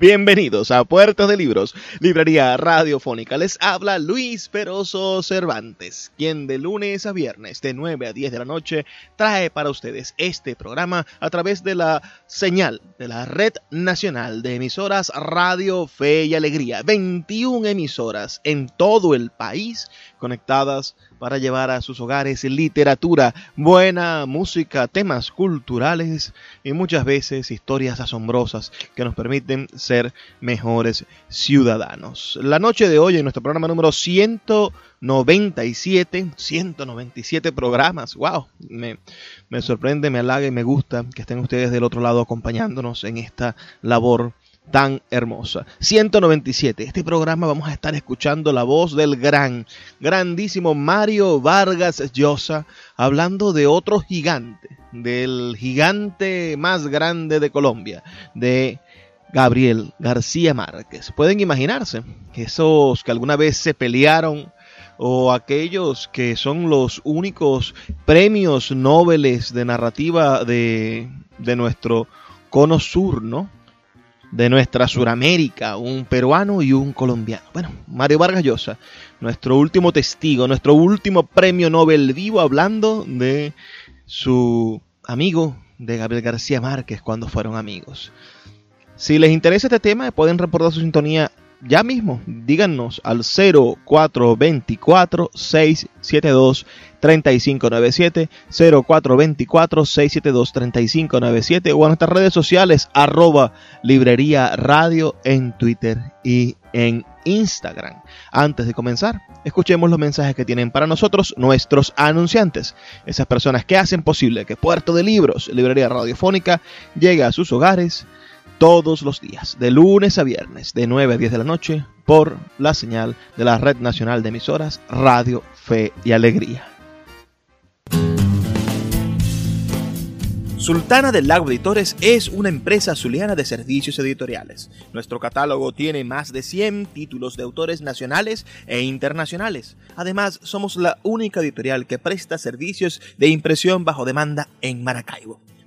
Bienvenidos a Puerto de Libros, librería radiofónica. Les habla Luis Peroso Cervantes, quien de lunes a viernes de 9 a 10 de la noche trae para ustedes este programa a través de la señal de la Red Nacional de Emisoras Radio Fe y Alegría. 21 emisoras en todo el país conectadas para llevar a sus hogares literatura, buena música, temas culturales y muchas veces historias asombrosas que nos permiten ser mejores ciudadanos. La noche de hoy en nuestro programa número 197, 197 programas, wow, me, me sorprende, me halaga y me gusta que estén ustedes del otro lado acompañándonos en esta labor tan hermosa. 197. Este programa vamos a estar escuchando la voz del gran, grandísimo Mario Vargas Llosa hablando de otro gigante, del gigante más grande de Colombia, de Gabriel García Márquez. Pueden imaginarse esos que alguna vez se pelearon o aquellos que son los únicos premios Nobel de narrativa de, de nuestro cono sur, ¿no? De nuestra Suramérica, un peruano y un colombiano. Bueno, Mario Vargas Llosa, nuestro último testigo, nuestro último premio Nobel vivo hablando de su amigo de Gabriel García Márquez cuando fueron amigos. Si les interesa este tema, pueden reportar su sintonía ya mismo. Díganos al 0424 672 3597 0424 672 3597 o a nuestras redes sociales arroba librería radio en Twitter y en Instagram. Antes de comenzar, escuchemos los mensajes que tienen para nosotros nuestros anunciantes, esas personas que hacen posible que Puerto de Libros, librería radiofónica, llegue a sus hogares todos los días, de lunes a viernes, de 9 a 10 de la noche, por la señal de la Red Nacional de Emisoras Radio Fe y Alegría. Sultana del Lago Editores es una empresa zuliana de servicios editoriales. Nuestro catálogo tiene más de 100 títulos de autores nacionales e internacionales. Además, somos la única editorial que presta servicios de impresión bajo demanda en Maracaibo.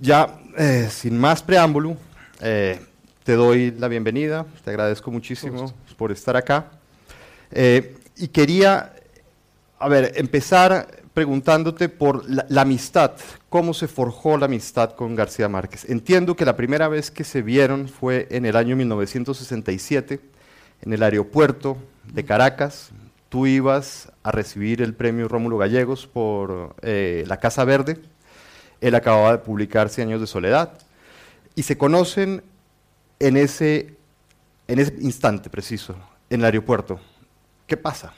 Ya, eh, sin más preámbulo, eh, te doy la bienvenida, te agradezco muchísimo por estar acá. Eh, y quería, a ver, empezar preguntándote por la, la, amistad, cómo se forjó la amistad con García Márquez. Entiendo que la primera vez que se vieron fue en el año 1967, en el aeropuerto de Caracas. tú ibas a recibir el premio Rómulo Gallegos por eh, La Casa Verde. Él acababa de publicar Cien años de soledad. Y se conocen en ese, en ese instante preciso, en el aeropuerto. ¿Qué pasa?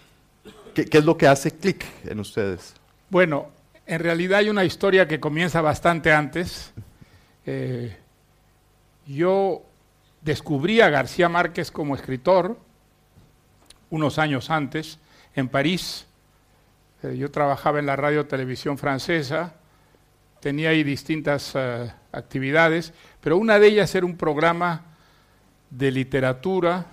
¿Qué, es lo que hace clic en ustedes? Bueno, en realidad hay una historia que comienza bastante antes. Eh, yo descubrí a García Márquez como escritor unos años antes en París. Eh, yo trabajaba en la radio televisión francesa, tenía ahí distintas eh, actividades, pero una de ellas era un programa de literatura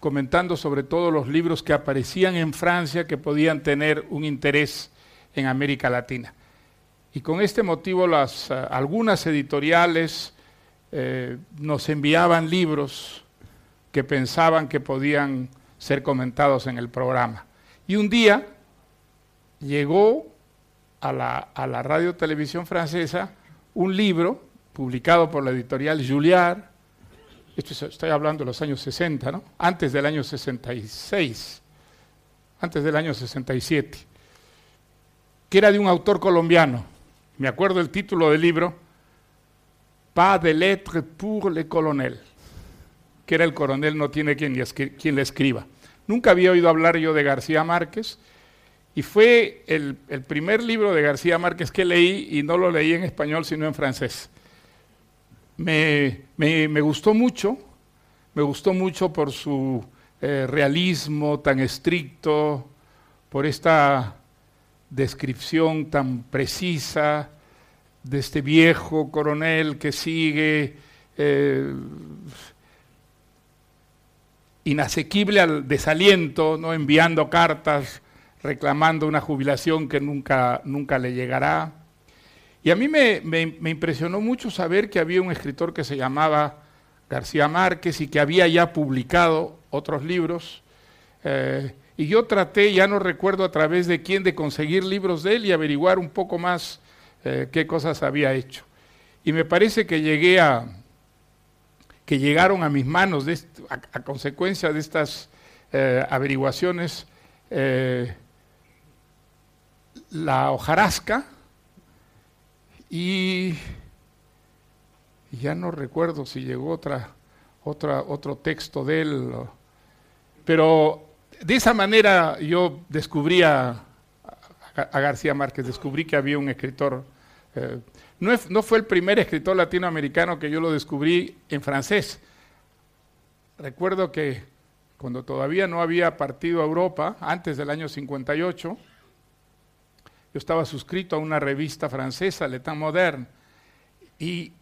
comentando sobre todo los libros que aparecían en Francia que podían tener un interés en América Latina. Y con este motivo las, eh, algunas editoriales eh, nos enviaban libros que pensaban que podían ser comentados en el programa. Y un día llegó a la, a radio televisión francesa un libro publicado por la editorial Julliard, esto estoy hablando de los años 60, ¿no? Antes del año 66, antes del año 67, que era de un autor colombiano. Me acuerdo el título del libro, Pas de lettres pour le colonel, que era el coronel no tiene quien le escriba. Nunca había oído hablar yo de García Márquez, y fue el, primer libro de García Márquez que leí, y no lo leí en español, sino en francés me, gustó mucho, me gustó mucho por su eh, realismo tan estricto, por esta descripción tan precisa de este viejo coronel que sigue eh, inasequible al desaliento, ¿no? enviando cartas reclamando una jubilación que nunca, nunca le llegará. Y a mí me, impresionó mucho saber que había un escritor que se llamaba García Márquez y que había ya publicado otros libros. Eh, y yo traté, ya no recuerdo a través de quién, de conseguir libros de él y averiguar un poco más eh, qué cosas había hecho. Y me parece que llegué a, que llegaron a mis manos a, consecuencia de estas eh, averiguaciones la hojarasca, y ya no recuerdo si llegó otra, otra, otro texto de él, pero de esa manera yo descubrí a, García Márquez, descubrí que había un escritor. Eh, no, no, fue el primer escritor latinoamericano que yo lo descubrí en francés. Recuerdo que cuando todavía no había partido a Europa, antes del año 58, yo estaba suscrito a una revista francesa, L'État Moderne, y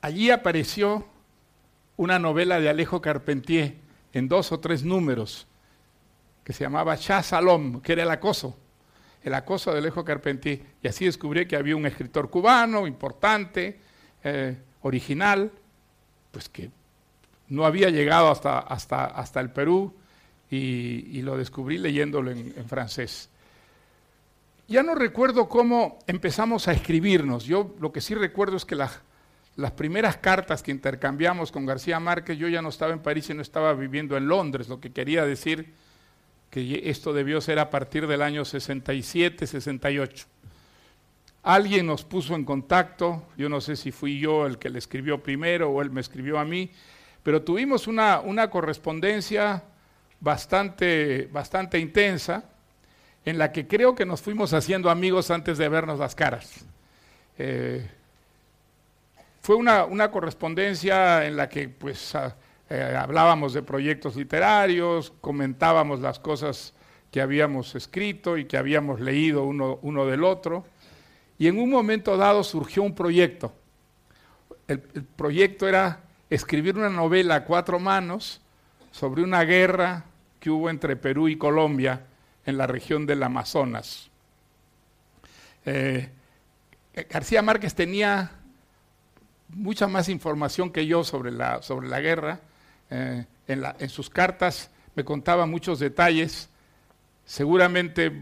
allí apareció una novela de Alejo Carpentier en dos o tres números, que se llamaba Chat Salom, que era el acoso, el acoso de Alejo Carpentier. Y así descubrí que había un escritor cubano importante, eh, original, pues que no había llegado hasta, hasta, hasta el Perú y, lo descubrí leyéndolo en francés. Ya no recuerdo cómo empezamos a escribirnos. Yo lo que sí recuerdo es que las primeras cartas que intercambiamos con García Márquez, yo ya no estaba en París y no estaba viviendo en Londres, lo que quería decir que esto debió ser a partir del año 67, 68. Alguien nos puso en contacto, yo no sé si fui yo el que le escribió primero o él me escribió a mí, pero tuvimos una, una correspondencia bastante, bastante intensa en la que creo que nos fuimos haciendo amigos antes de vernos las caras. Eh, fue una, correspondencia en la que pues eh, hablábamos de proyectos literarios, comentábamos las cosas que habíamos escrito y que habíamos leído uno, uno del otro, y en un momento dado surgió un proyecto. el proyecto era escribir una novela a cuatro manos sobre una guerra que hubo entre Perú y Colombia en la región del Amazonas. Eh, García Márquez tenía mucha más información que yo sobre la, sobre la guerra. Eh, en, sus cartas me contaba muchos detalles, seguramente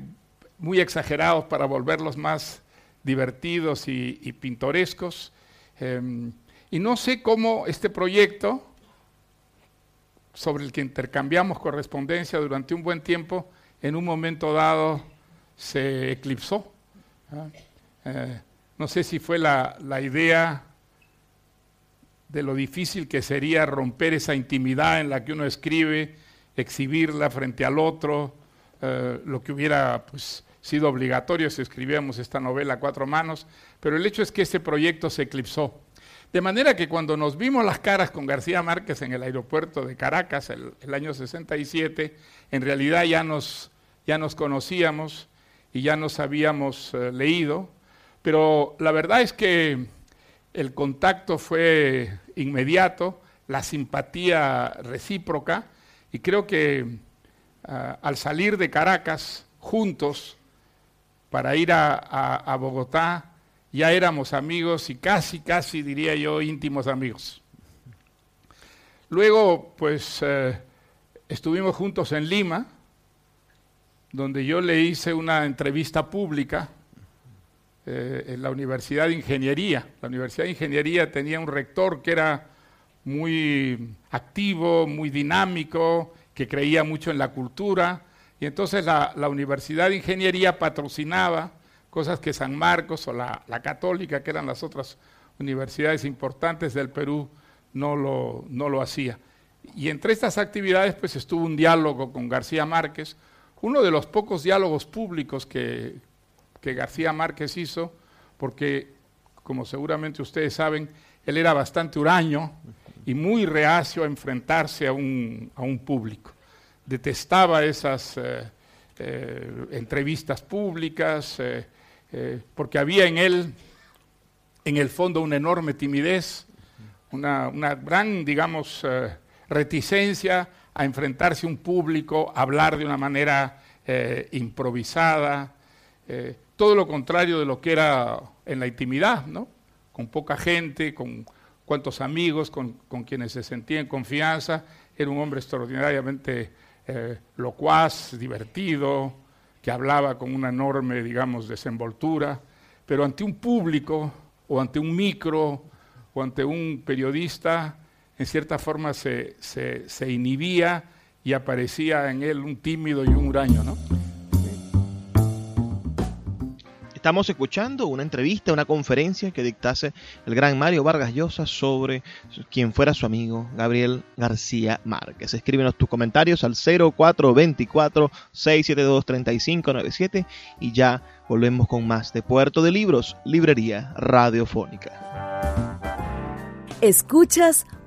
muy exagerados para volverlos más divertidos y, pintorescos. Em, y no sé cómo este proyecto sobre el que intercambiamos correspondencia durante un buen tiempo, en un momento dado se eclipsó. ¿ah? Eh, no sé si fue la, idea de lo difícil que sería romper esa intimidad en la que uno escribe, exhibirla frente al otro, eh, lo que hubiera pues, sido obligatorio si escribíamos esta novela a cuatro manos, pero el hecho es que ese proyecto se eclipsó. De manera que cuando nos vimos las caras con García Márquez en el aeropuerto de Caracas el, año 67, en realidad ya nos, ya nos conocíamos y ya nos habíamos eh, leído, pero la verdad es que el contacto fue inmediato, la simpatía recíproca, y creo que ah, al salir de Caracas juntos para ir a Bogotá, ya éramos amigos y casi, casi diría yo íntimos amigos. Luego, pues, eh, estuvimos juntos en Lima, donde yo le hice una entrevista pública eh, en la Universidad de Ingeniería. La Universidad de Ingeniería tenía un rector que era muy activo, muy dinámico, que creía mucho en la cultura, y entonces la Universidad de Ingeniería patrocinaba cosas que San Marcos o la, Católica, que eran las otras universidades importantes del Perú, no lo, no lo hacía. Y entre estas actividades pues estuvo un diálogo con García Márquez, uno de los pocos diálogos públicos que, García Márquez hizo, porque como seguramente ustedes saben, él era bastante huraño y muy reacio a enfrentarse a un, público. Detestaba esas eh, eh, entrevistas públicas, eh, porque había en él, en el fondo, una enorme timidez, una, gran, digamos, reticencia a enfrentarse a un público, a hablar de una manera eh, improvisada, todo lo contrario de lo que era en la intimidad, ¿no? Con poca gente, con cuantos amigos, con, con quienes se sentía en confianza, era un hombre extraordinariamente locuaz, divertido, que hablaba con una enorme, digamos, desenvoltura, pero ante un público o ante un micro o ante un periodista, en cierta forma se, se inhibía y aparecía en él un tímido y un huraño, ¿no? Estamos escuchando una entrevista, una conferencia que dictase el gran Mario Vargas Llosa sobre quien fuera su amigo Gabriel García Márquez. Escríbenos tus comentarios al 0424-672-3597 y ya volvemos con más de Puerto de Libros, Librería Radiofónica. Escuchas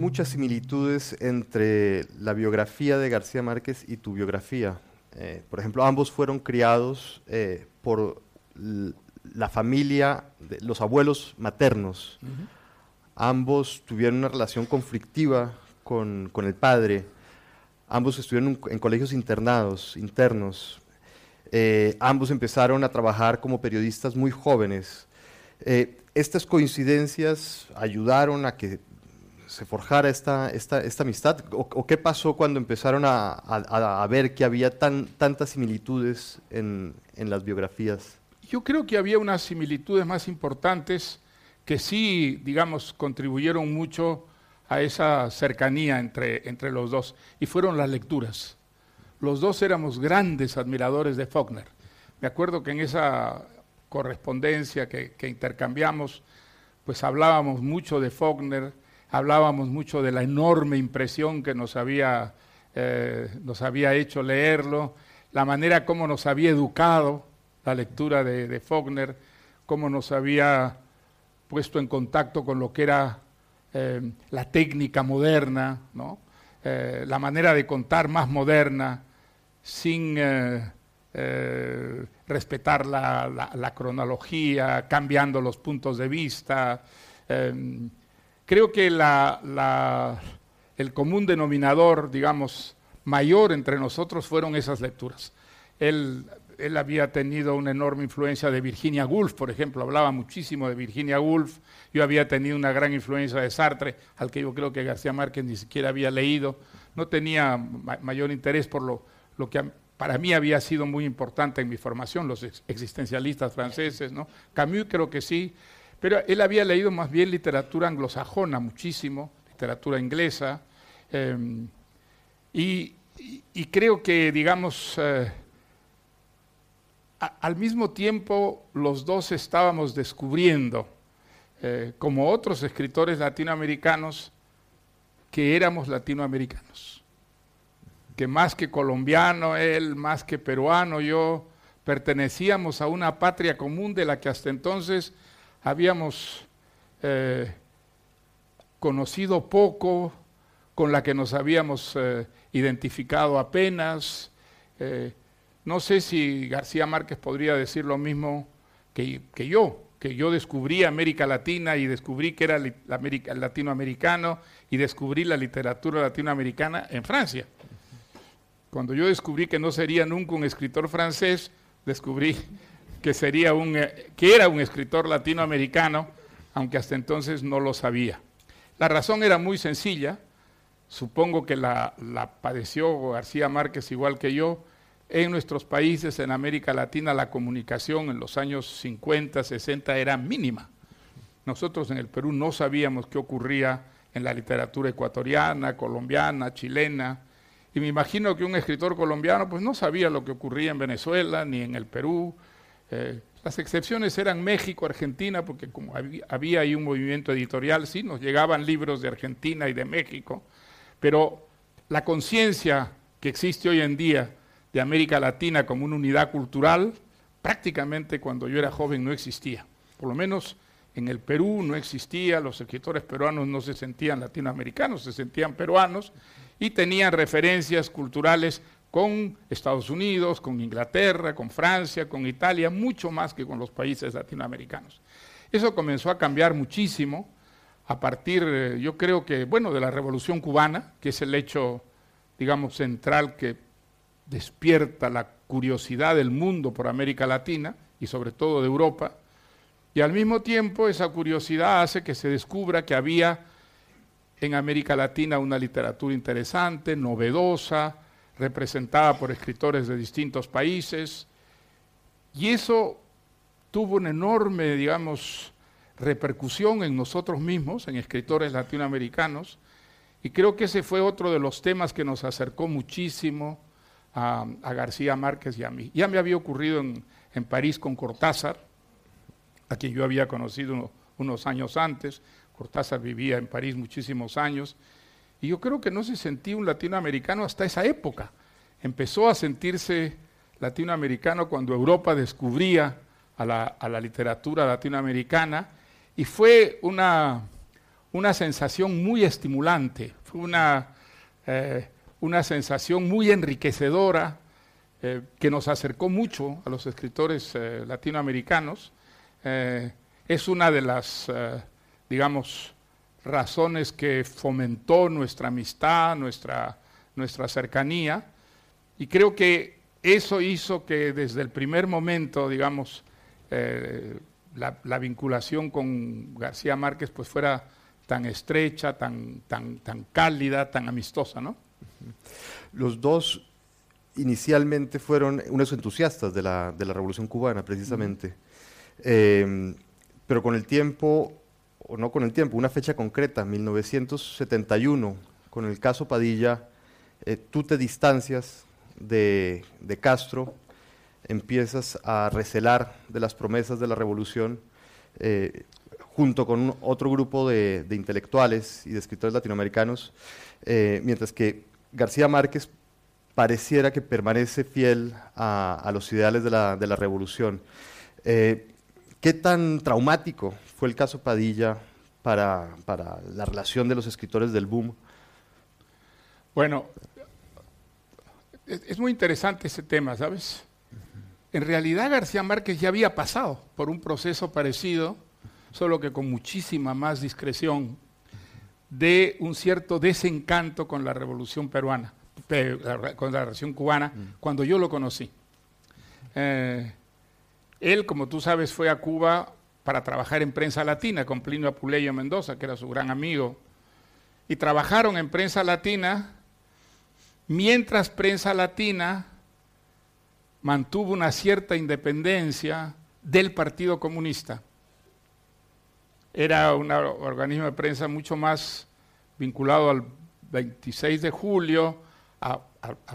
Muchas similitudes entre la biografía de García Márquez y tu biografía. Eh, por ejemplo, ambos fueron criados eh, por la familia, de los abuelos maternos. Ambos tuvieron una relación conflictiva con, el padre. Ambos estuvieron en colegios internados, internos. Eh, ambos empezaron a trabajar como periodistas muy jóvenes. Estas coincidencias ayudaron a que se forjara esta, esta, esta amistad? O, qué pasó cuando empezaron a, ver que había tan, tantas similitudes en, en las biografías? Yo creo que había unas similitudes más importantes que sí, digamos, contribuyeron mucho a esa cercanía entre, entre los dos, y fueron las lecturas. Los dos éramos grandes admiradores de Faulkner. Me acuerdo que en esa correspondencia que, intercambiamos, pues hablábamos mucho de Faulkner, hablábamos mucho de la enorme impresión que nos había, eh, nos había hecho leerlo, la manera como nos había educado la lectura de, Faulkner, cómo nos había puesto en contacto con lo que era eh, la técnica moderna, eh, la manera de contar más moderna, sin eh, respetar la, cronología, cambiando los puntos de vista. Creo que el común denominador, digamos, mayor entre nosotros fueron esas lecturas. Él, él había tenido una enorme influencia de Virginia Woolf, por ejemplo, hablaba muchísimo de Virginia Woolf, yo había tenido una gran influencia de Sartre, al que yo creo que García Márquez ni siquiera había leído, no tenía mayor interés por lo, lo que para mí había sido muy importante en mi formación, los existencialistas franceses, ¿no? Camus creo que sí, pero él había leído más bien literatura anglosajona muchísimo, literatura inglesa, em, y, creo que, digamos, eh, al mismo tiempo los dos estábamos descubriendo, eh, como otros escritores latinoamericanos, que éramos latinoamericanos. Que más que colombiano él, más que peruano yo, pertenecíamos a una patria común de la que hasta entonces habíamos eh, conocido poco, con la que nos habíamos eh, identificado apenas. Eh, no sé si García Márquez podría decir lo mismo que, yo, que yo descubrí América Latina y descubrí que era latinoamericano y descubrí la literatura latinoamericana en Francia. Cuando yo descubrí que no sería nunca un escritor francés, descubrí que, sería un, eh, que era un escritor latinoamericano, aunque hasta entonces no lo sabía. La razón era muy sencilla, supongo que la, la padeció García Márquez igual que yo, en nuestros países, en América Latina, la comunicación en los años 50, 60 era mínima. Nosotros en el Perú no sabíamos qué ocurría en la literatura ecuatoriana, colombiana, chilena, y me imagino que un escritor colombiano pues no sabía lo que ocurría en Venezuela ni en el Perú. Eh, las excepciones eran México, Argentina, porque como había, ahí un movimiento editorial, sí, nos llegaban libros de Argentina y de México, pero la conciencia que existe hoy en día de América Latina como una unidad cultural, prácticamente cuando yo era joven no existía. Por lo menos en el Perú no existía, los escritores peruanos no se sentían latinoamericanos, se sentían peruanos, y tenían referencias culturales con Estados Unidos, con Inglaterra, con Francia, con Italia, mucho más que con los países latinoamericanos. Eso comenzó a cambiar muchísimo a partir, eh, yo creo que, bueno, de la Revolución Cubana, que es el hecho, digamos, central que despierta la curiosidad del mundo por América Latina y sobre todo de Europa, y al mismo tiempo esa curiosidad hace que se descubra que había en América Latina una literatura interesante, novedosa, representada por escritores de distintos países, y eso tuvo una enorme, digamos, repercusión en nosotros mismos, en escritores latinoamericanos, y creo que ese fue otro de los temas que nos acercó muchísimo a, García Márquez y a mí. Ya me había ocurrido en, París con Cortázar, a quien yo había conocido unos años antes, Cortázar vivía en París muchísimos años, y yo creo que no se sentía un latinoamericano hasta esa época. Empezó a sentirse latinoamericano cuando Europa descubría a la, literatura latinoamericana, y fue una, una sensación muy estimulante, fue una, eh, una sensación muy enriquecedora eh, que nos acercó mucho a los escritores eh, latinoamericanos. es una de las digamos, razones que fomentó nuestra amistad, nuestra, nuestra cercanía, y creo que eso hizo que desde el primer momento, digamos, eh, la, vinculación con García Márquez pues fuera tan estrecha, tan, tan, tan cálida, tan amistosa, ¿no? Los dos inicialmente fueron unos entusiastas de la, de la Revolución Cubana, precisamente. Eh, pero con el tiempo o no con el tiempo, una fecha concreta, 1971, con el caso Padilla, eh, tú te distancias de, Castro, empiezas a recelar de las promesas de la revolución, eh, junto con otro grupo de, intelectuales y de escritores latinoamericanos, eh, mientras que García Márquez pareciera que permanece fiel a, los ideales de la, de la revolución. ¿Qué tan traumático fue el caso Padilla para, la relación de los escritores del boom? Bueno, es, muy interesante ese tema, ¿sabes? En realidad García Márquez ya había pasado por un proceso parecido, solo que con muchísima más discreción, de un cierto desencanto con la revolución peruana. con la relación cubana, cuando yo lo conocí. Eh, él, como tú sabes, fue a Cuba para trabajar en prensa latina con Plinio Apuleyo Mendoza, que era su gran amigo. Y trabajaron en prensa latina mientras prensa latina mantuvo una cierta independencia del Partido Comunista. Era un organismo de prensa mucho más vinculado al 26 de julio, a,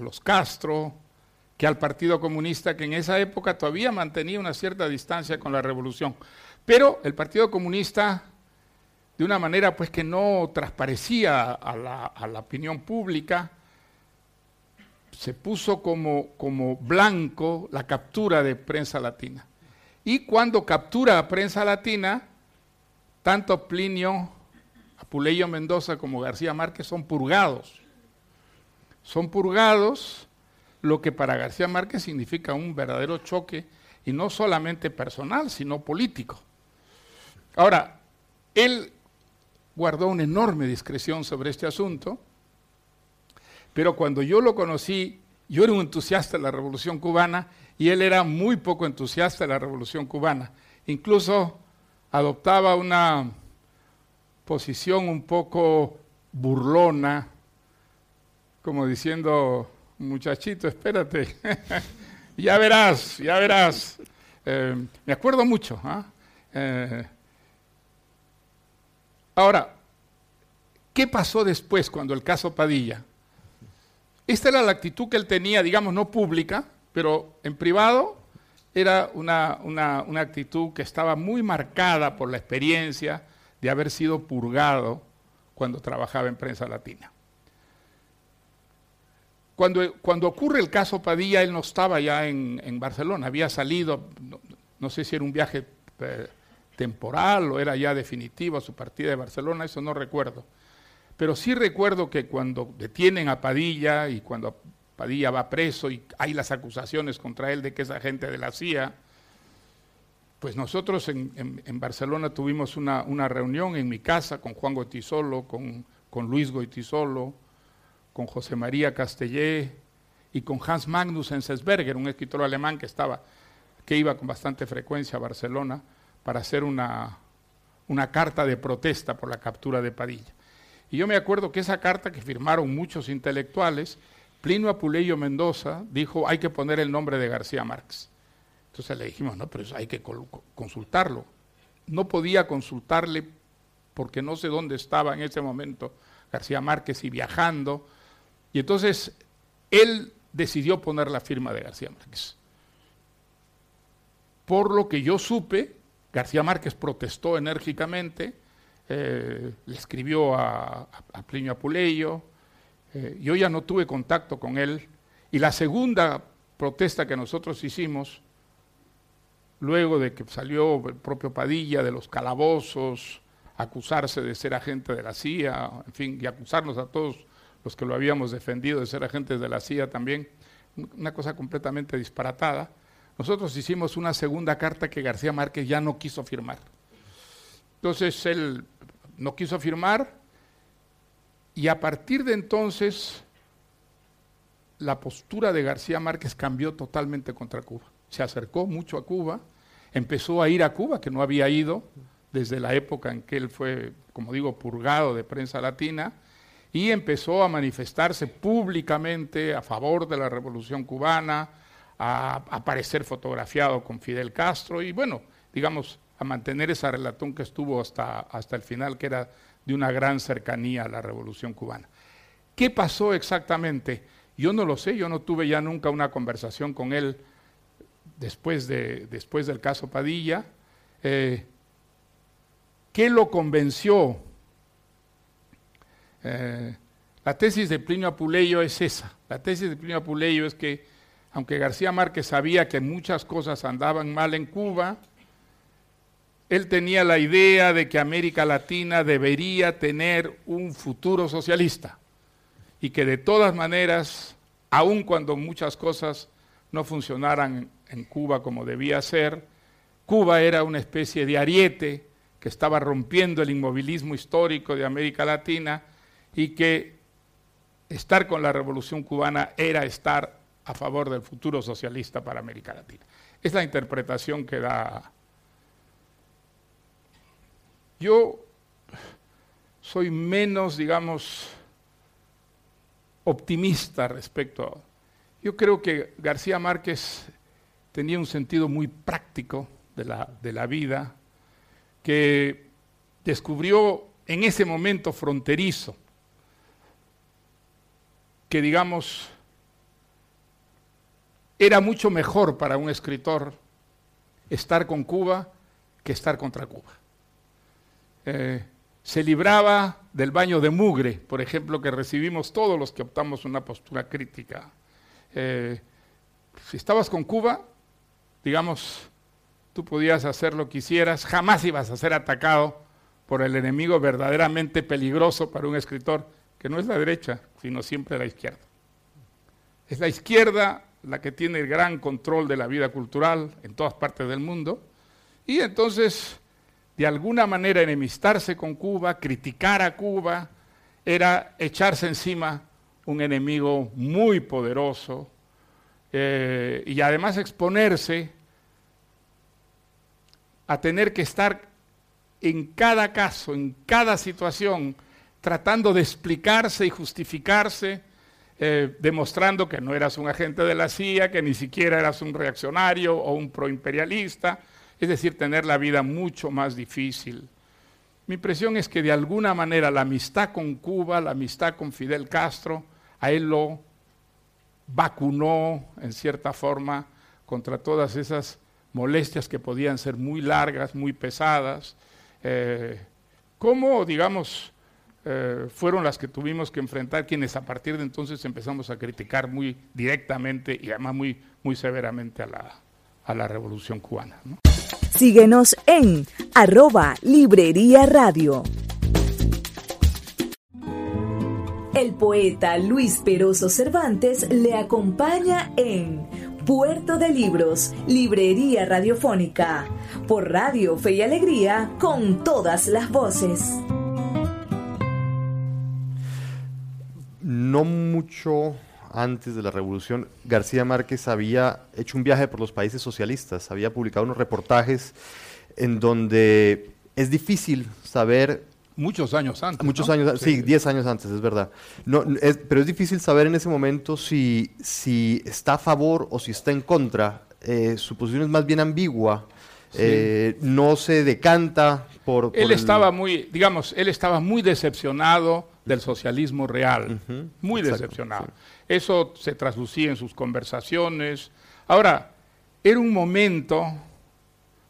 los Castro, que al Partido Comunista, que en esa época todavía mantenía una cierta distancia con la revolución. Pero el Partido Comunista, de una manera pues que no transparecía a la, opinión pública, se puso como, como blanco la captura de prensa latina. Y cuando captura a prensa latina, tanto Plinio, Apuleyo Mendoza como García Márquez son purgados. Son purgados, lo que para García Márquez significa un verdadero choque, y no solamente personal, sino político. Ahora, él guardó una enorme discreción sobre este asunto, pero cuando yo lo conocí, yo era un entusiasta de la Revolución Cubana y él era muy poco entusiasta de la Revolución Cubana. Incluso adoptaba una posición un poco burlona, como diciendo, muchachito, espérate, ya verás, ya verás. Eh, me acuerdo mucho. ¿ah? Eh, ahora, ¿qué pasó después cuando el caso Padilla? Esta era la actitud que él tenía, digamos, no pública, pero en privado era una, una, actitud que estaba muy marcada por la experiencia de haber sido purgado cuando trabajaba en prensa latina. Cuando, cuando, ocurre el caso Padilla, él no estaba ya en, Barcelona, había salido, no, sé si era un viaje eh, temporal o era ya definitivo su partida de Barcelona, eso no recuerdo. Pero sí recuerdo que cuando detienen a Padilla y cuando Padilla va preso y hay las acusaciones contra él de que es agente de la CIA, pues nosotros en, Barcelona tuvimos una, reunión en mi casa con Juan Goitisolo, con, con Luis Goitisolo, con José María Castellé y con Hans Magnus Enzensberger, un escritor alemán que estaba, que iba con bastante frecuencia a Barcelona para hacer una, una carta de protesta por la captura de Padilla. Y yo me acuerdo que esa carta que firmaron muchos intelectuales, Plinio Apuleyo Mendoza dijo, hay que poner el nombre de García Márquez. Entonces le dijimos, no, pero eso hay que consultarlo. No podía consultarle porque no sé dónde estaba en ese momento García Márquez y viajando. Y entonces él decidió poner la firma de García Márquez. Por lo que yo supe, García Márquez protestó enérgicamente, eh, le escribió a, Plinio Apuleyo, eh, yo ya no tuve contacto con él, y la segunda protesta que nosotros hicimos, luego de que salió el propio Padilla de los calabozos, acusarse de ser agente de la CIA, en fin, y acusarnos a todos los que lo habíamos defendido de ser agentes de la CIA también, una cosa completamente disparatada, nosotros hicimos una segunda carta que García Márquez ya no quiso firmar. Entonces él no quiso firmar y a partir de entonces la postura de García Márquez cambió totalmente contra Cuba. Se acercó mucho a Cuba, empezó a ir a Cuba, que no había ido desde la época en que él fue, como digo, purgado de prensa latina, y empezó a manifestarse públicamente a favor de la revolución cubana, a aparecer fotografiado con Fidel Castro, y bueno, digamos, a mantener esa relación que estuvo hasta, hasta el final, que era de una gran cercanía a la revolución cubana. ¿Qué pasó exactamente? Yo no lo sé, yo no tuve ya nunca una conversación con él después, de, después del caso Padilla. Eh, ¿Qué lo convenció? Eh, la tesis de Plinio Apuleyo es esa. La tesis de Plinio Apuleyo es que, aunque García Márquez sabía que muchas cosas andaban mal en Cuba, él tenía la idea de que América Latina debería tener un futuro socialista y que de todas maneras, aun cuando muchas cosas no funcionaran en Cuba como debía ser, Cuba era una especie de ariete que estaba rompiendo el inmovilismo histórico de América Latina y que estar con la revolución cubana era estar a favor del futuro socialista para América Latina. Es la interpretación que da. Yo soy menos, digamos, optimista respecto a... Yo creo que García Márquez tenía un sentido muy práctico de la, de la vida, que descubrió en ese momento fronterizo, que digamos, era mucho mejor para un escritor estar con Cuba que estar contra Cuba. Eh, se libraba del baño de mugre, por ejemplo, que recibimos todos los que optamos una postura crítica. Eh, si estabas con Cuba, digamos, tú podías hacer lo que hicieras, jamás ibas a ser atacado por el enemigo verdaderamente peligroso para un escritor, que no es la derecha, sino siempre la izquierda. Es la izquierda la que tiene el gran control de la vida cultural en todas partes del mundo, y entonces de alguna manera enemistarse con Cuba, criticar a Cuba, era echarse encima un enemigo muy poderoso eh, y además exponerse a tener que estar en cada caso, en cada situación, tratando de explicarse y justificarse, eh, demostrando que no eras un agente de la CIA, que ni siquiera eras un reaccionario o un proimperialista, es decir, tener la vida mucho más difícil. Mi impresión es que de alguna manera la amistad con Cuba, la amistad con Fidel Castro, a él lo vacunó en cierta forma contra todas esas molestias que podían ser muy largas, muy pesadas. Eh, ¿Cómo, digamos, eh, fueron las que tuvimos que enfrentar quienes a partir de entonces empezamos a criticar muy directamente y además muy, muy severamente a la, a la revolución cubana? Síguenos en arroba Librería Radio. El poeta Luis Peroso Cervantes le acompaña en Puerto de Libros, Librería Radiofónica, por Radio Fe y Alegría, con todas las voces. No mucho antes de la revolución, García Márquez había hecho un viaje por los países socialistas, había publicado unos reportajes en donde es difícil saber... Muchos años antes. Muchos años, sí, 10 años antes, es verdad. No, pero es difícil saber en ese momento si, si está a favor o si está en contra. Eh, su posición es más bien ambigua. Eh, no se decanta por... él estaba muy, digamos, él estaba muy decepcionado del socialismo real, muy decepcionado. Eso se traslucía en sus conversaciones. Ahora, era un momento,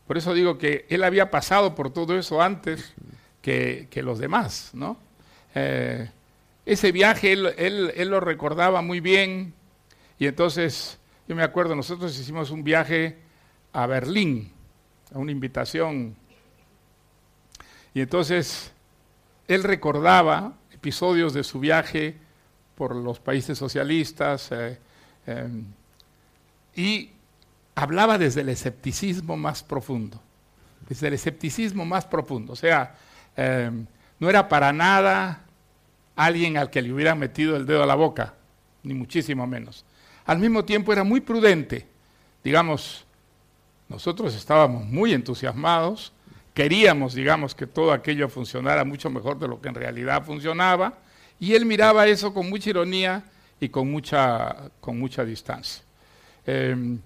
por eso digo que él había pasado por todo eso antes que, los demás, ¿no? Eh, ese viaje él, él, lo recordaba muy bien y entonces, yo me acuerdo, nosotros hicimos un viaje a Berlín, a una invitación, y entonces él recordaba episodios de su viaje por los países socialistas eh, em, y hablaba desde el escepticismo más profundo, desde el escepticismo más profundo, o sea, em, no era para nada alguien al que le hubieran metido el dedo a la boca, ni muchísimo menos. Al mismo tiempo era muy prudente, digamos, nosotros estábamos muy entusiasmados, queríamos, digamos, que todo aquello funcionara mucho mejor de lo que en realidad funcionaba, y él miraba eso con mucha ironía y con mucha, con mucha distancia. Em,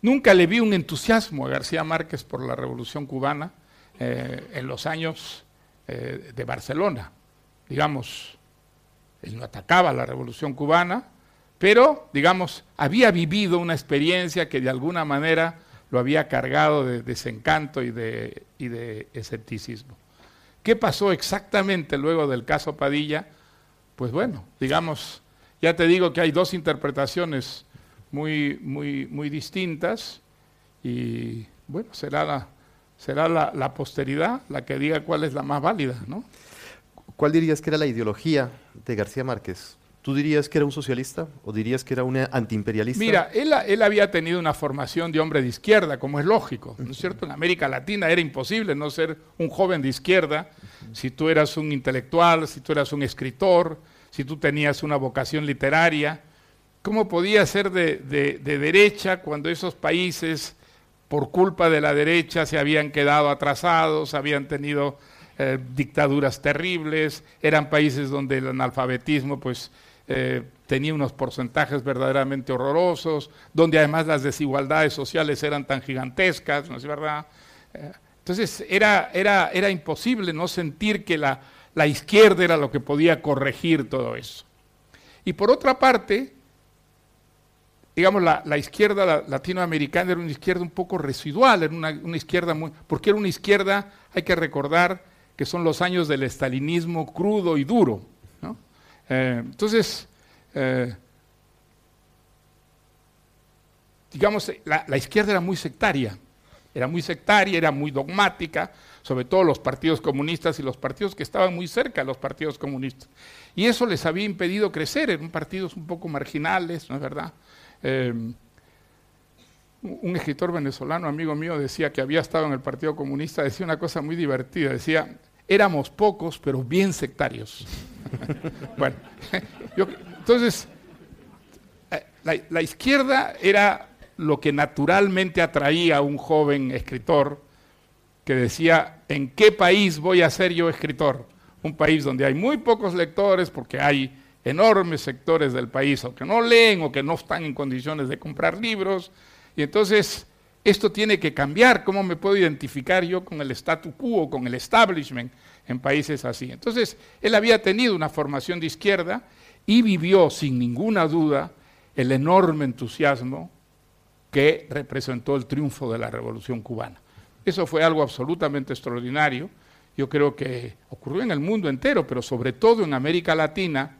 nunca le vi un entusiasmo a García Márquez por la Revolución Cubana eh, en los años eh, de Barcelona. Digamos, él no atacaba la Revolución Cubana, pero, digamos, había vivido una experiencia que de alguna manera lo había cargado de desencanto y de, y de escepticismo. ¿Qué pasó exactamente luego del caso Padilla? pues bueno, digamos, ya te digo que hay dos interpretaciones muy, muy, muy distintas y bueno, será la, será la, posteridad la que diga cuál es la más válida, ¿no? ¿Cuál dirías que era la ideología de García Márquez? ¿Tú dirías que era un socialista o dirías que era un antiimperialista? Mira, él, él, había tenido una formación de hombre de izquierda, como es lógico, ¿no es cierto? En América Latina era imposible no ser un joven de izquierda si tú eras un intelectual, si tú eras un escritor, si tú tenías una vocación literaria. ¿Cómo podía ser de, derecha cuando esos países, por culpa de la derecha, se habían quedado atrasados, habían tenido eh, dictaduras terribles, eran países donde el analfabetismo pues eh, tenía unos porcentajes verdaderamente horrorosos, donde además las desigualdades sociales eran tan gigantescas, ¿no es verdad? Eh, entonces era, era, era imposible no sentir que la, la izquierda era lo que podía corregir todo eso. Y por otra parte, digamos, la, izquierda latinoamericana era una izquierda un poco residual, era una, izquierda muy, porque era una izquierda, hay que recordar que son los años del estalinismo crudo y duro. Eh, entonces, eh, digamos, la, izquierda era muy sectaria, era muy sectaria, era muy dogmática, sobre todo los partidos comunistas y los partidos que estaban muy cerca de los partidos comunistas. Y eso les había impedido crecer, eran partidos un poco marginales, ¿no es verdad? Em, un escritor venezolano, amigo mío, decía que había estado en el Partido Comunista, decía una cosa muy divertida, decía, éramos pocos, pero bien sectarios. bueno, entonces, eh, la, izquierda era lo que naturalmente atraía a un joven escritor que decía, ¿en qué país voy a ser yo escritor? Un país donde hay muy pocos lectores porque hay enormes sectores del país o que no leen o que no están en condiciones de comprar libros. Y entonces esto tiene que cambiar. ¿Cómo me puedo identificar yo con el statu quo, con el establishment en países así? Entonces él había tenido una formación de izquierda y vivió sin ninguna duda el enorme entusiasmo que representó el triunfo de la revolución cubana. Eso fue algo absolutamente extraordinario. Yo creo que ocurrió en el mundo entero, pero sobre todo en América Latina,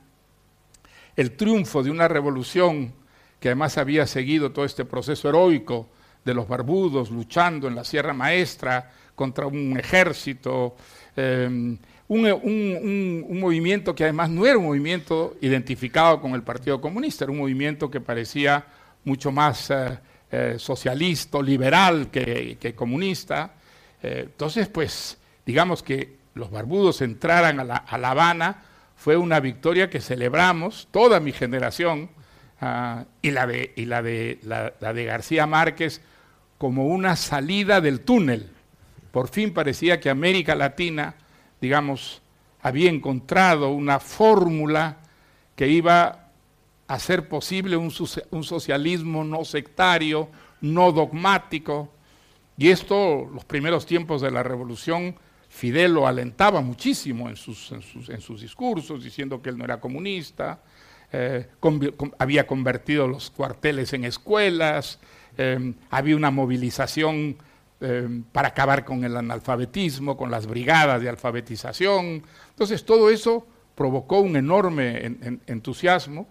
el triunfo de una revolución que además había seguido todo este proceso heroico de los barbudos luchando en la Sierra Maestra contra un ejército, em, un, movimiento que además no era un movimiento identificado con el Partido Comunista, era un movimiento que parecía mucho más eh, eh, socialista, liberal que, comunista. Eh, entonces, pues, digamos que los barbudos entraran a La Habana fue una victoria que celebramos, toda mi generación, ah, y, la de, y la, de, la, de García Márquez como una salida del túnel. Por fin parecía que América Latina, digamos, había encontrado una fórmula que iba a hacer posible un, socialismo no sectario, no dogmático. Y esto, los primeros tiempos de la revolución, Fidel lo alentaba muchísimo en sus, en sus, discursos, diciendo que él no era comunista, eh, había convertido los cuarteles en escuelas, eh, había una movilización eh, para acabar con el analfabetismo, con las brigadas de alfabetización. Entonces todo eso provocó un enorme entusiasmo.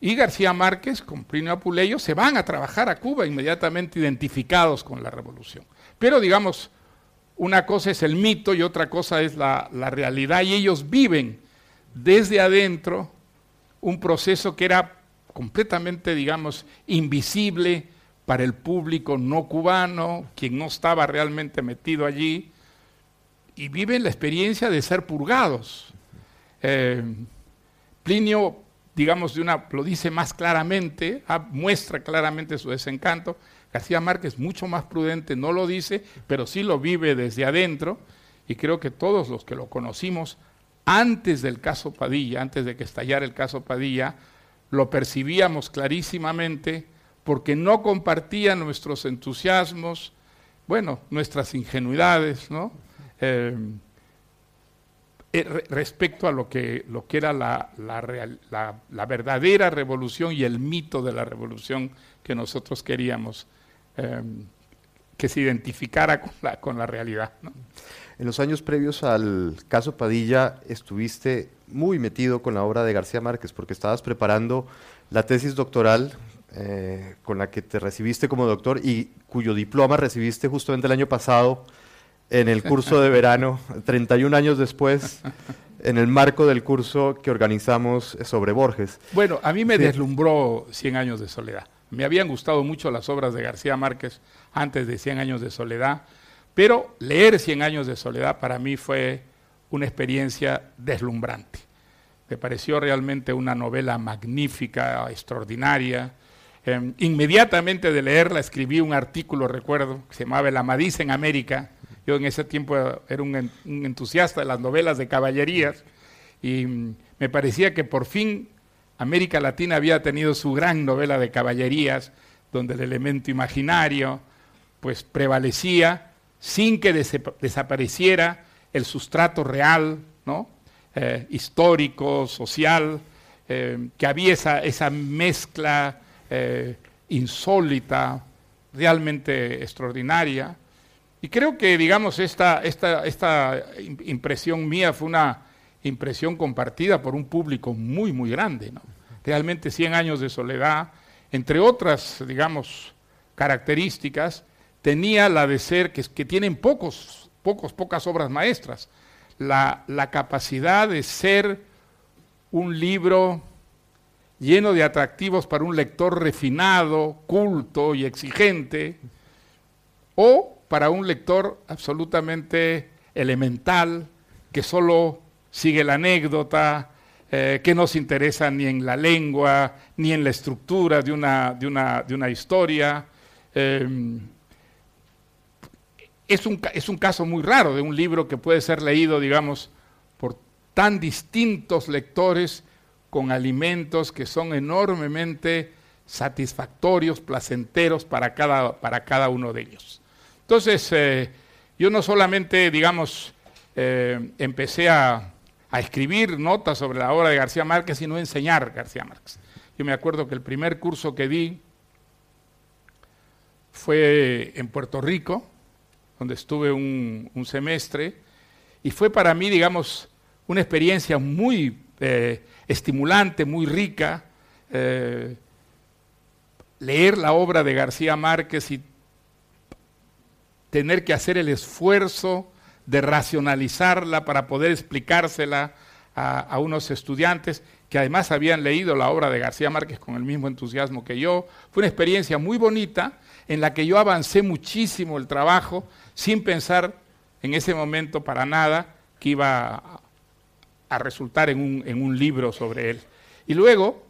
Y García Márquez con Plinio Apuleyo se van a trabajar a Cuba inmediatamente identificados con la revolución. Pero digamos, una cosa es el mito y otra cosa es la, realidad y ellos viven desde adentro un proceso que era completamente, digamos, invisible para el público no cubano, quien no estaba realmente metido allí, y viven la experiencia de ser purgados. Eh, Plinio, digamos, de una, lo dice más claramente, ah, muestra claramente su desencanto, García Márquez, mucho más prudente, no lo dice, pero sí lo vive desde adentro, y creo que todos los que lo conocimos antes del caso Padilla, antes de que estallara el caso Padilla, lo percibíamos clarísimamente porque no compartía nuestros entusiasmos, bueno, nuestras ingenuidades, ¿no? Eh, eh, respecto a lo que, lo que era la, la, verdadera revolución y el mito de la revolución que nosotros queríamos Em, que se identificara con la, con la realidad. En los años previos al caso Padilla estuviste muy metido con la obra de García Márquez porque estabas preparando la tesis doctoral eh, con la que te recibiste como doctor y cuyo diploma recibiste justamente el año pasado en el curso de verano, 31 años después, en el marco del curso que organizamos sobre Borges. Bueno, a mí me deslumbró 100 años de soledad. Me habían gustado mucho las obras de García Márquez antes de Cien años de soledad, pero leer Cien años de soledad para mí fue una experiencia deslumbrante. Me pareció realmente una novela magnífica, extraordinaria. Em, inmediatamente de leerla escribí un artículo, recuerdo, que se llamaba El Amadís en América. Yo en ese tiempo era un, entusiasta de las novelas de caballerías y mm, me parecía que por fin América Latina había tenido su gran novela de caballerías, donde el elemento imaginario pues prevalecía sin que desapareciera el sustrato real, ¿no? Eh, histórico, social, eh, que había esa, esa mezcla eh, insólita, realmente extraordinaria. Y creo que, digamos, esta, esta, esta impresión mía fue una impresión compartida por un público muy, muy grande. ¿no? Realmente 100 años de soledad, entre otras, digamos, características, tenía la de ser, que, que tienen pocos, pocos, pocas obras maestras, la, la capacidad de ser un libro lleno de atractivos para un lector refinado, culto y exigente, o para un lector absolutamente elemental, que solo sigue la anécdota, eh, que no se interesa ni en la lengua, ni en la estructura de una, de una, de una historia. Em, es, un, es un caso muy raro de un libro que puede ser leído, digamos, por tan distintos lectores con alimentos que son enormemente satisfactorios, placenteros para cada, para cada uno de ellos. Entonces, eh, yo no solamente, digamos, eh, empecé a, a escribir notas sobre la obra de García Márquez, sino a enseñar García Márquez. Yo me acuerdo que el primer curso que di fue en Puerto Rico, donde estuve un, semestre, y fue para mí, digamos, una experiencia muy eh, estimulante, muy rica, eh, leer la obra de García Márquez y tener que hacer el esfuerzo de racionalizarla para poder explicársela a, unos estudiantes que además habían leído la obra de García Márquez con el mismo entusiasmo que yo. Fue una experiencia muy bonita en la que yo avancé muchísimo el trabajo sin pensar en ese momento para nada que iba a, resultar en un, en un, libro sobre él. Y luego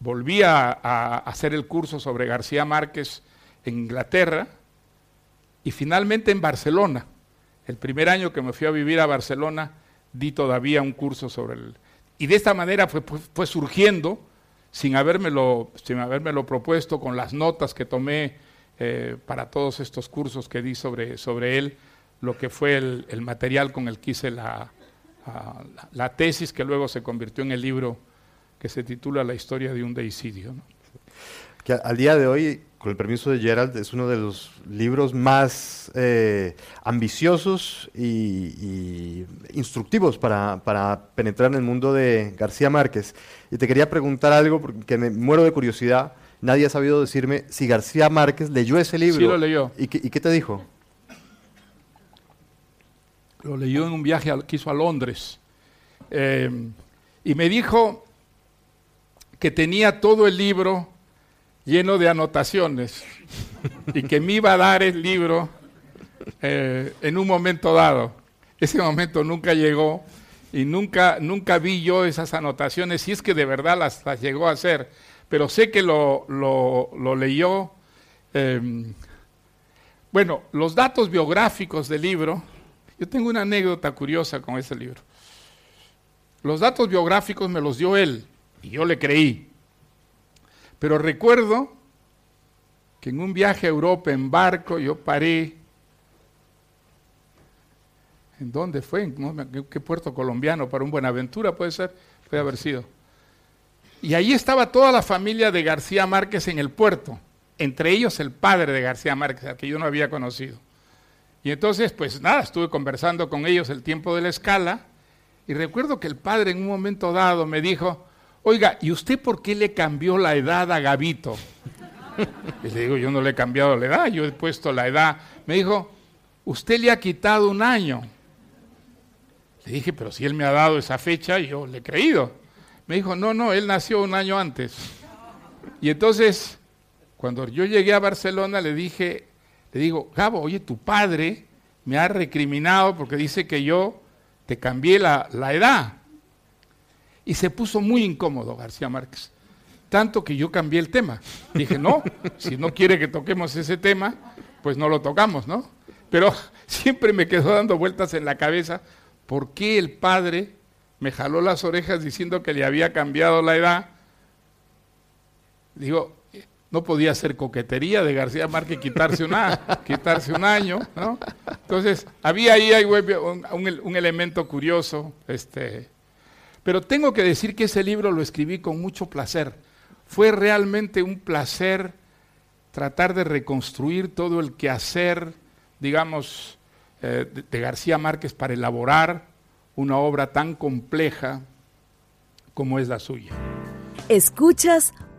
volví a, hacer el curso sobre García Márquez en Inglaterra y finalmente en Barcelona. El primer año que me fui a vivir a Barcelona, di todavía un curso sobre el... Y de esta manera fue, fue surgiendo, sin habérmelo, sin propuesto, con las notas que tomé eh, para todos estos cursos que di sobre, sobre él, lo que fue el, material con el que hice la, la, tesis que luego se convirtió en el libro que se titula La historia de un deicidio. Que al día de hoy con el permiso de Gerald, es uno de los libros más eh, ambiciosos y, instructivos para, penetrar en el mundo de García Márquez. Y te quería preguntar algo, porque me muero de curiosidad. Nadie ha sabido decirme si García Márquez leyó ese libro. Sí, lo leyó. ¿Y qué, te dijo? Lo leyó en un viaje que hizo a Londres. Eh, y me dijo que tenía todo el libro lleno de anotaciones y que me iba a dar el libro eh, en un momento dado. Ese momento nunca llegó y nunca, nunca vi yo esas anotaciones, si es que de verdad las, llegó a hacer, pero sé que lo, lo, leyó. Em, bueno, los datos biográficos del libro, yo tengo una anécdota curiosa con ese libro. Los datos biográficos me los dio él y yo le creí. Pero recuerdo que en un viaje a Europa en barco yo paré. ¿En dónde fue? ¿En qué puerto colombiano? Para un Buenaventura puede ser, puede haber sido. Y ahí estaba toda la familia de García Márquez en el puerto, entre ellos el padre de García Márquez, al que yo no había conocido. Y entonces, pues nada, estuve conversando con ellos el tiempo de la escala, y recuerdo que el padre en un momento dado me dijo, Oiga, ¿y usted por qué le cambió la edad a Gabito? Y le digo, yo no le he cambiado la edad, yo he puesto la edad. Me dijo, usted le ha quitado un año. Le dije, pero si él me ha dado esa fecha, yo le he creído. Me dijo, no, no, él nació un año antes. Y entonces, cuando yo llegué a Barcelona, le dije, le digo, Gabo, oye, tu padre me ha recriminado porque dice que yo te cambié la, la edad. Y se puso muy incómodo García Márquez. Tanto que yo cambié el tema. Dije, no, si no quiere que toquemos ese tema, pues no lo tocamos, ¿no? Pero siempre me quedó dando vueltas en la cabeza por qué el padre me jaló las orejas diciendo que le había cambiado la edad. Digo, no podía ser coquetería de García Márquez quitarse, una, quitarse un año, ¿no? Entonces, había ahí un, un, elemento curioso, este, pero tengo que decir que ese libro lo escribí con mucho placer. Fue realmente un placer tratar de reconstruir todo el quehacer, digamos, eh, de García Márquez para elaborar una obra tan compleja como es la suya. Escuchas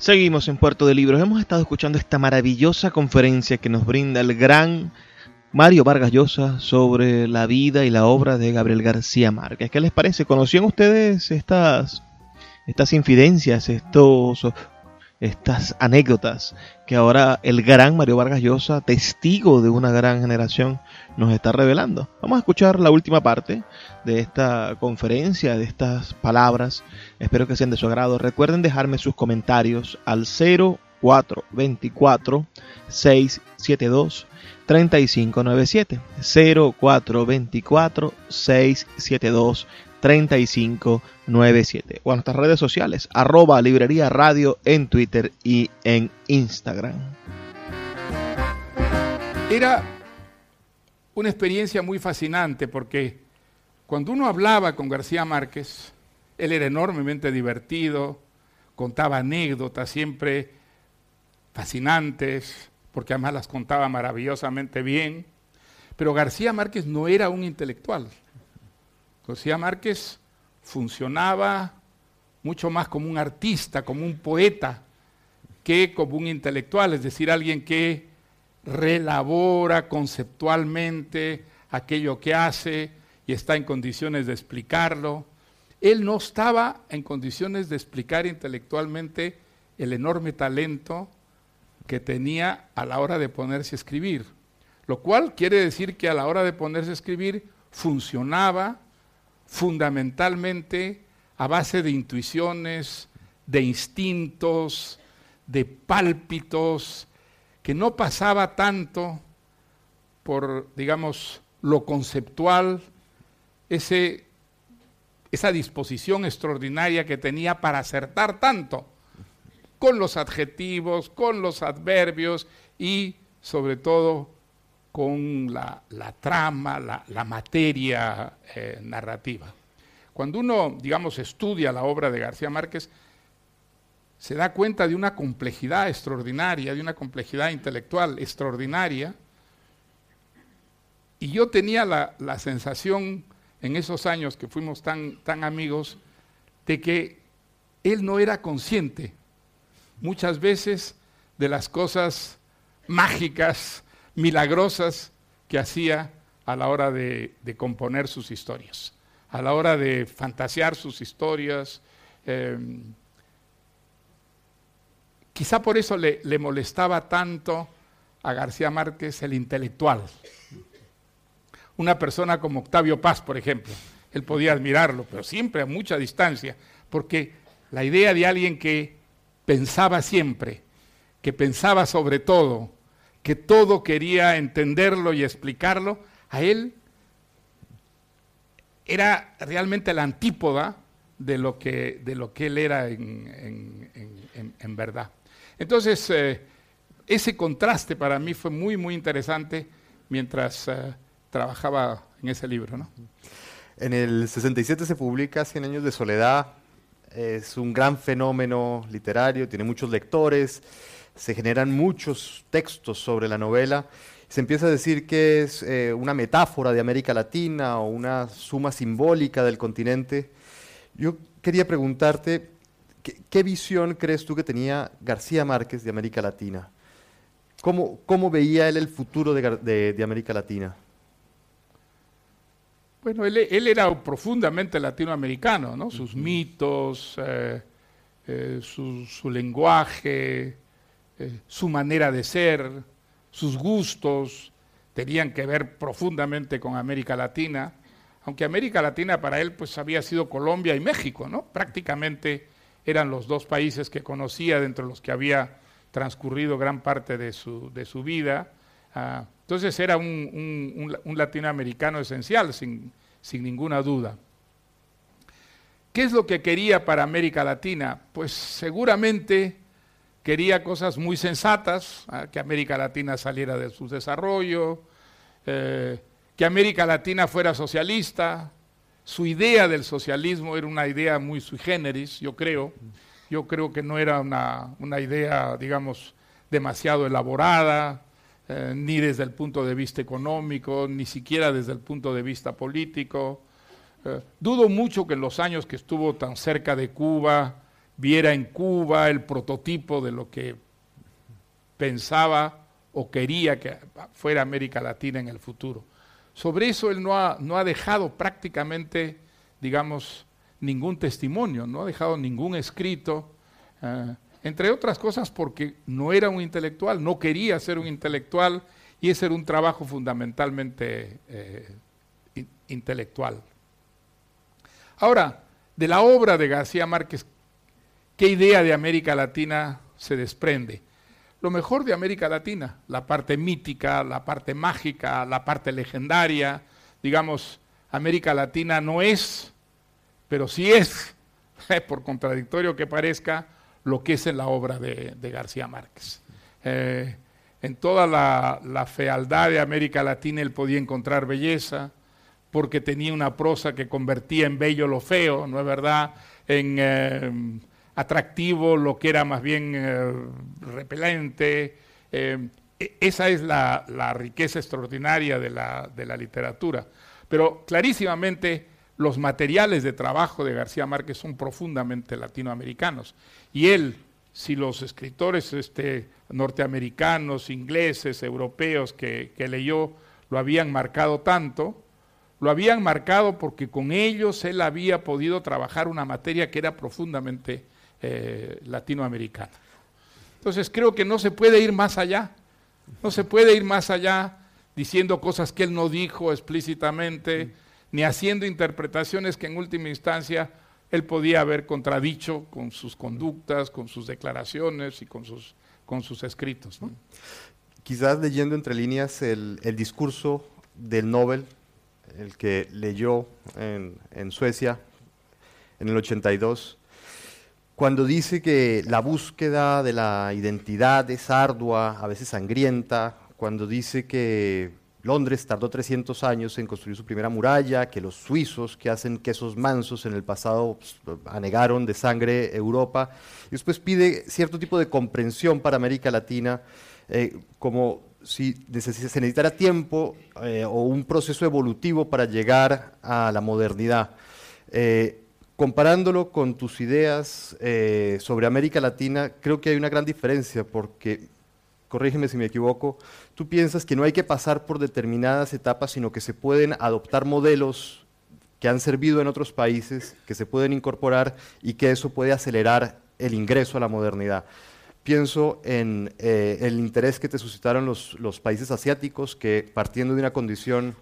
Seguimos en Puerto de Libros. Hemos estado escuchando esta maravillosa conferencia que nos brinda el gran Mario Vargas Llosa sobre la vida y la obra de Gabriel García Márquez. ¿Qué les parece? ¿Conocían ustedes estas, estas infidencias, estos, estas anécdotas que ahora el gran Mario Vargas Llosa, testigo de una gran generación, nos está revelando? Vamos a escuchar la última parte de esta conferencia, de estas palabras. Espero que sean de su agrado. Recuerden dejarme sus comentarios al 0424 672 3597 0424 672 3597 o a nuestras redes sociales arroba librería radio en Twitter y en Instagram. Era una experiencia muy fascinante porque cuando uno hablaba con García Márquez, él era enormemente divertido, contaba anécdotas siempre fascinantes, porque además las contaba maravillosamente bien. Pero García Márquez no era un intelectual. García Márquez funcionaba mucho más como un artista, como un poeta, que como un intelectual, es decir, alguien que relabora conceptualmente aquello que hace, y está en condiciones de explicarlo. Él no estaba en condiciones de explicar intelectualmente el enorme talento que tenía a la hora de ponerse a escribir, lo cual quiere decir que a la hora de ponerse a escribir funcionaba fundamentalmente a base de intuiciones, de instintos, de pálpitos, que no pasaba tanto por, digamos, lo conceptual, ese, esa disposición extraordinaria que tenía para acertar tanto con los adjetivos, con los adverbios y sobre todo con la, trama, la, materia eh, narrativa. Cuando uno, digamos, estudia la obra de García Márquez, se da cuenta de una complejidad extraordinaria, de una complejidad intelectual extraordinaria, y yo tenía la, la sensación en esos años que fuimos tan, tan amigos, de que él no era consciente muchas veces de las cosas mágicas, milagrosas que hacía a la hora de, componer sus historias, a la hora de fantasear sus historias. Em, quizá por eso le, le molestaba tanto a García Márquez el intelectual, una persona como Octavio Paz, por ejemplo. Él podía admirarlo, pero siempre a mucha distancia, porque la idea de alguien que pensaba siempre, que pensaba sobre todo, que todo quería entenderlo y explicarlo, a él era realmente la antípoda de lo que, de lo que él era en, verdad. Entonces, eh, ese contraste para mí fue muy, muy interesante mientras... Eh, trabajaba en ese libro. ¿no? En el 67 se publica Cien años de soledad. Es un gran fenómeno literario, tiene muchos lectores, se generan muchos textos sobre la novela. Se empieza a decir que es eh, una metáfora de América Latina o una suma simbólica del continente. Yo quería preguntarte, ¿qué, visión crees tú que tenía García Márquez de América Latina? ¿Cómo, cómo veía él el futuro de, de, América Latina? Bueno, él, él, era profundamente latinoamericano, ¿no? Sus mitos, eh, eh, su, su, lenguaje, su manera de ser, sus gustos, tenían que ver profundamente con América Latina aunque América Latina para él pues había sido Colombia y México, ¿no? Prácticamente eran los dos países que conocía dentro de los que había transcurrido gran parte de su, de su vida. Ah, entonces era un, latinoamericano esencial, sin, sin, ninguna duda. ¿Qué es lo que quería para América Latina? Pues seguramente quería cosas muy sensatas, ah, que América Latina saliera de su desarrollo, eh, que América Latina fuera socialista. Su idea del socialismo era una idea muy sui generis, yo creo. Yo creo que no era una, idea, digamos, demasiado elaborada, eh, ni desde el punto de vista económico, ni siquiera desde el punto de vista político. Eh, dudo mucho que en los años que estuvo tan cerca de Cuba viera en Cuba el prototipo de lo que pensaba o quería que fuera América Latina en el futuro. Sobre eso él no ha, no ha dejado prácticamente, digamos, ningún testimonio, no ha dejado ningún escrito, eh, entre otras cosas porque no era un intelectual, no quería ser un intelectual y ese era un trabajo fundamentalmente eh, intelectual. Ahora, de la obra de García Márquez, ¿qué idea de América Latina se desprende? lo mejor de América Latina, la parte mítica, la parte mágica, la parte legendaria. Digamos, América Latina no es, pero sí es, por contradictorio que parezca, lo que es en la obra de, García Márquez. Eh, en toda la, fealdad de América Latina él podía encontrar belleza, porque tenía una prosa que convertía en bello lo feo, ¿no es verdad? En, eh, atractivo, lo que era más bien eh, repelente. Eh, e, esa es la, riqueza extraordinaria de la, de la, literatura. Pero clarísimamente los materiales de trabajo de García Márquez son profundamente latinoamericanos. Y él, si los escritores este, norteamericanos, ingleses, europeos que, que leyó lo habían marcado tanto, lo habían marcado porque con ellos él había podido trabajar una materia que era profundamente eh, latinoamericana. Entonces creo que no se puede ir más allá, no se puede ir más allá diciendo cosas que él no dijo explícitamente, ni haciendo interpretaciones que en última instancia él podía haber contradicho con sus conductas, con sus declaraciones y con sus, con sus escritos. Quizás leyendo entre líneas el, discurso del Nobel, el que leyó en, en Suecia en el 82, cuando dice que la búsqueda de la identidad es ardua, a veces sangrienta, cuando dice que Londres tardó 300 años en construir su primera muralla, que los suizos que hacen quesos mansos en el pasado pues, anegaron de sangre Europa, y después pide cierto tipo de comprensión para América Latina, eh, como si se necesitara tiempo eh, o un proceso evolutivo para llegar a la modernidad. Eh, comparándolo con tus ideas eh, sobre América Latina, creo que hay una gran diferencia porque, corrígeme si me equivoco, tú piensas que no hay que pasar por determinadas etapas, sino que se pueden adoptar modelos que han servido en otros países, que se pueden incorporar y que eso puede acelerar el ingreso a la modernidad. Pienso en eh, el interés que te suscitaron los, los países asiáticos que partiendo de una condición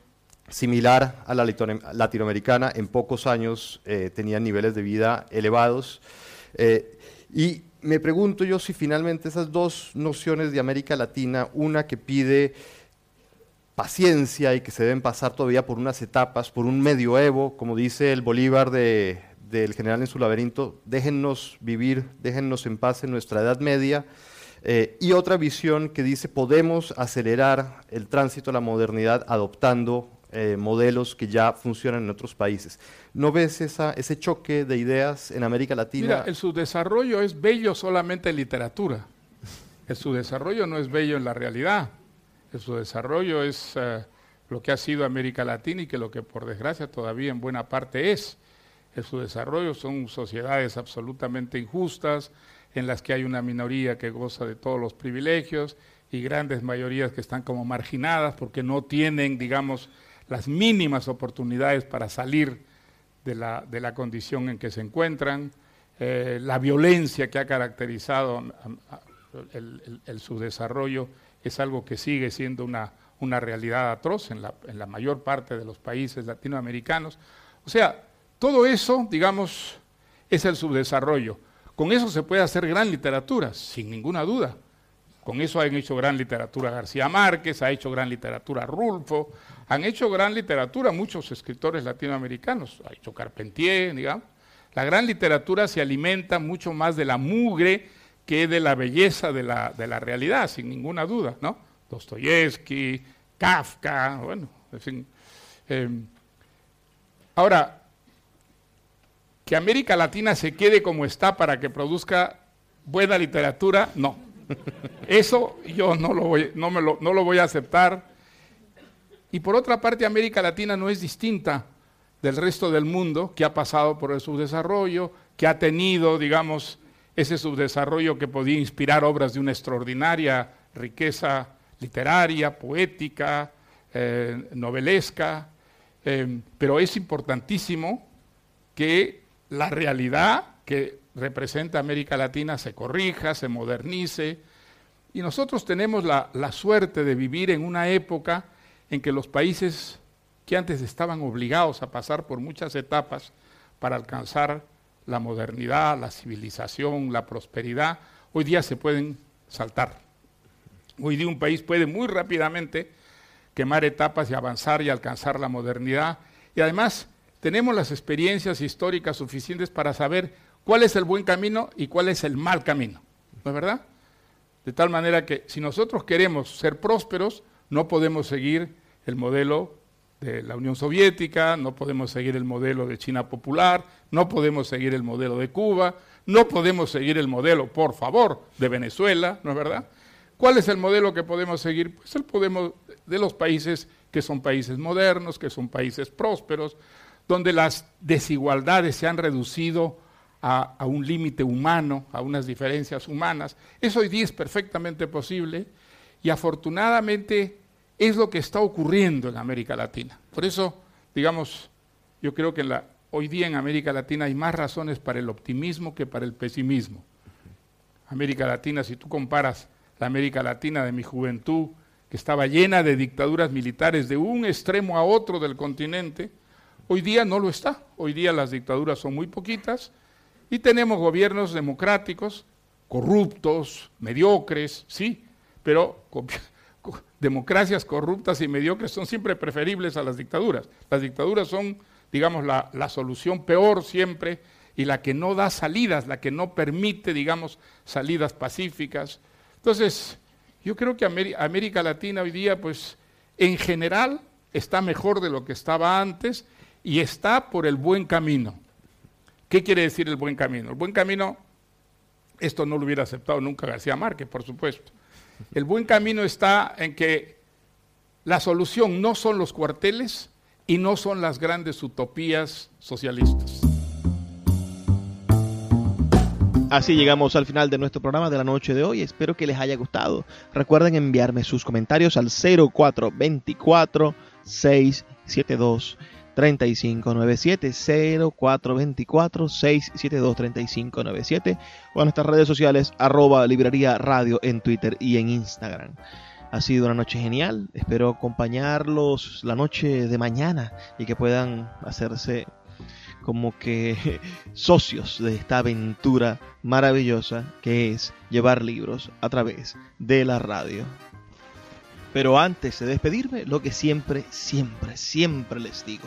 similar a la latinoamericana, en pocos años eh, tenían niveles de vida elevados. Eh, y me pregunto yo si finalmente esas dos nociones de América Latina, una que pide paciencia y que se deben pasar todavía por unas etapas, por un medioevo, como dice el Bolívar del general en su laberinto, déjennos vivir, déjennos en paz en nuestra Edad Media, eh, y otra visión que dice podemos acelerar el tránsito a la modernidad adoptando eh, modelos que ya funcionan en otros países. ¿No ves esa, ese choque de ideas en América Latina? Mira, el subdesarrollo es bello solamente en literatura. El subdesarrollo no es bello en la realidad. El subdesarrollo es eh, lo que ha sido América Latina y que lo que por desgracia todavía en buena parte es. el subdesarrollo son sociedades absolutamente injustas, en las que hay una minoría que goza de todos los privilegios y grandes mayorías que están como marginadas porque no tienen, digamos, las mínimas oportunidades para salir de la, de la condición en que se encuentran, eh, la violencia que ha caracterizado el, subdesarrollo es algo que sigue siendo una, una realidad atroz en la, en la mayor parte de los países latinoamericanos. O sea, todo eso, digamos, es el subdesarrollo. Con eso se puede hacer gran literatura, sin ninguna duda. Con eso han hecho gran literatura García Márquez, ha hecho gran literatura Rulfo, han hecho gran literatura muchos escritores latinoamericanos, ha hecho Carpentier, digamos. La gran literatura se alimenta mucho más de la mugre que de la belleza de la, de la realidad, sin ninguna duda, ¿no? Dostoyevsky, Kafka, bueno, en fin. Em, ahora, que América Latina se quede como está para que produzca buena literatura, no. Eso yo no lo voy, no me lo, no lo voy a aceptar. Y por otra parte, América Latina no es distinta del resto del mundo que ha pasado por el subdesarrollo, que ha tenido, digamos, ese subdesarrollo que podía inspirar obras de una extraordinaria riqueza literaria, poética, eh, novelesca, eh, pero es importantísimo que la realidad que representa América Latina se corrija, se modernice. Y nosotros tenemos la, suerte de vivir en una época en que los países que antes estaban obligados a pasar por muchas etapas para alcanzar la modernidad, la civilización, la prosperidad, hoy día se pueden saltar. Hoy día un país puede muy rápidamente quemar etapas y avanzar y alcanzar la modernidad. Y además tenemos las experiencias históricas suficientes para saber cuál es el buen camino y cuál es el mal camino. ¿No es verdad? De tal manera que si nosotros queremos ser prósperos, no podemos seguir el modelo de la Unión Soviética, no podemos seguir el modelo de China Popular, no podemos seguir el modelo de Cuba, no podemos seguir el modelo, por favor, de Venezuela, ¿no es verdad? ¿Cuál es el modelo que podemos seguir? Pues el podemos de los países que son países modernos, que son países prósperos, donde las desigualdades se han reducido a, un límite humano, a unas diferencias humanas. Eso hoy día es perfectamente posible y afortunadamente es lo que está ocurriendo en América Latina. Por eso, digamos, yo creo que hoy día en América Latina hay más razones para el optimismo que para el pesimismo. América Latina, si tú comparas la América Latina de mi juventud, que estaba llena de dictaduras militares de un extremo a otro del continente, Hoy día no lo está. Hoy día las dictaduras son muy poquitas y tenemos gobiernos democráticos, corruptos, mediocres, sí, pero democracias corruptas y mediocres son siempre preferibles a las dictaduras. Las dictaduras son, digamos, la, solución peor siempre y la que no da salidas, la que no permite, digamos, salidas pacíficas. Entonces, yo creo que América Latina hoy día, pues, en general, está mejor de lo que estaba antes y está por el buen camino. ¿Qué quiere decir el buen camino? El buen camino, esto no lo hubiera aceptado nunca García Márquez, por supuesto. El buen camino está en que la solución no son los cuarteles y no son las grandes utopías socialistas. Así llegamos al final de nuestro programa de la noche de hoy. Espero que les haya gustado. Recuerden enviarme sus comentarios al 0424 672 3597 0424 672 3597 o en nuestras redes sociales arroba librería radio en Twitter y en Instagram. Ha sido una noche genial, espero acompañarlos la noche de mañana y que puedan hacerse como que socios de esta aventura maravillosa que es llevar libros a través de la radio. Pero antes de despedirme, lo que siempre, siempre, siempre les digo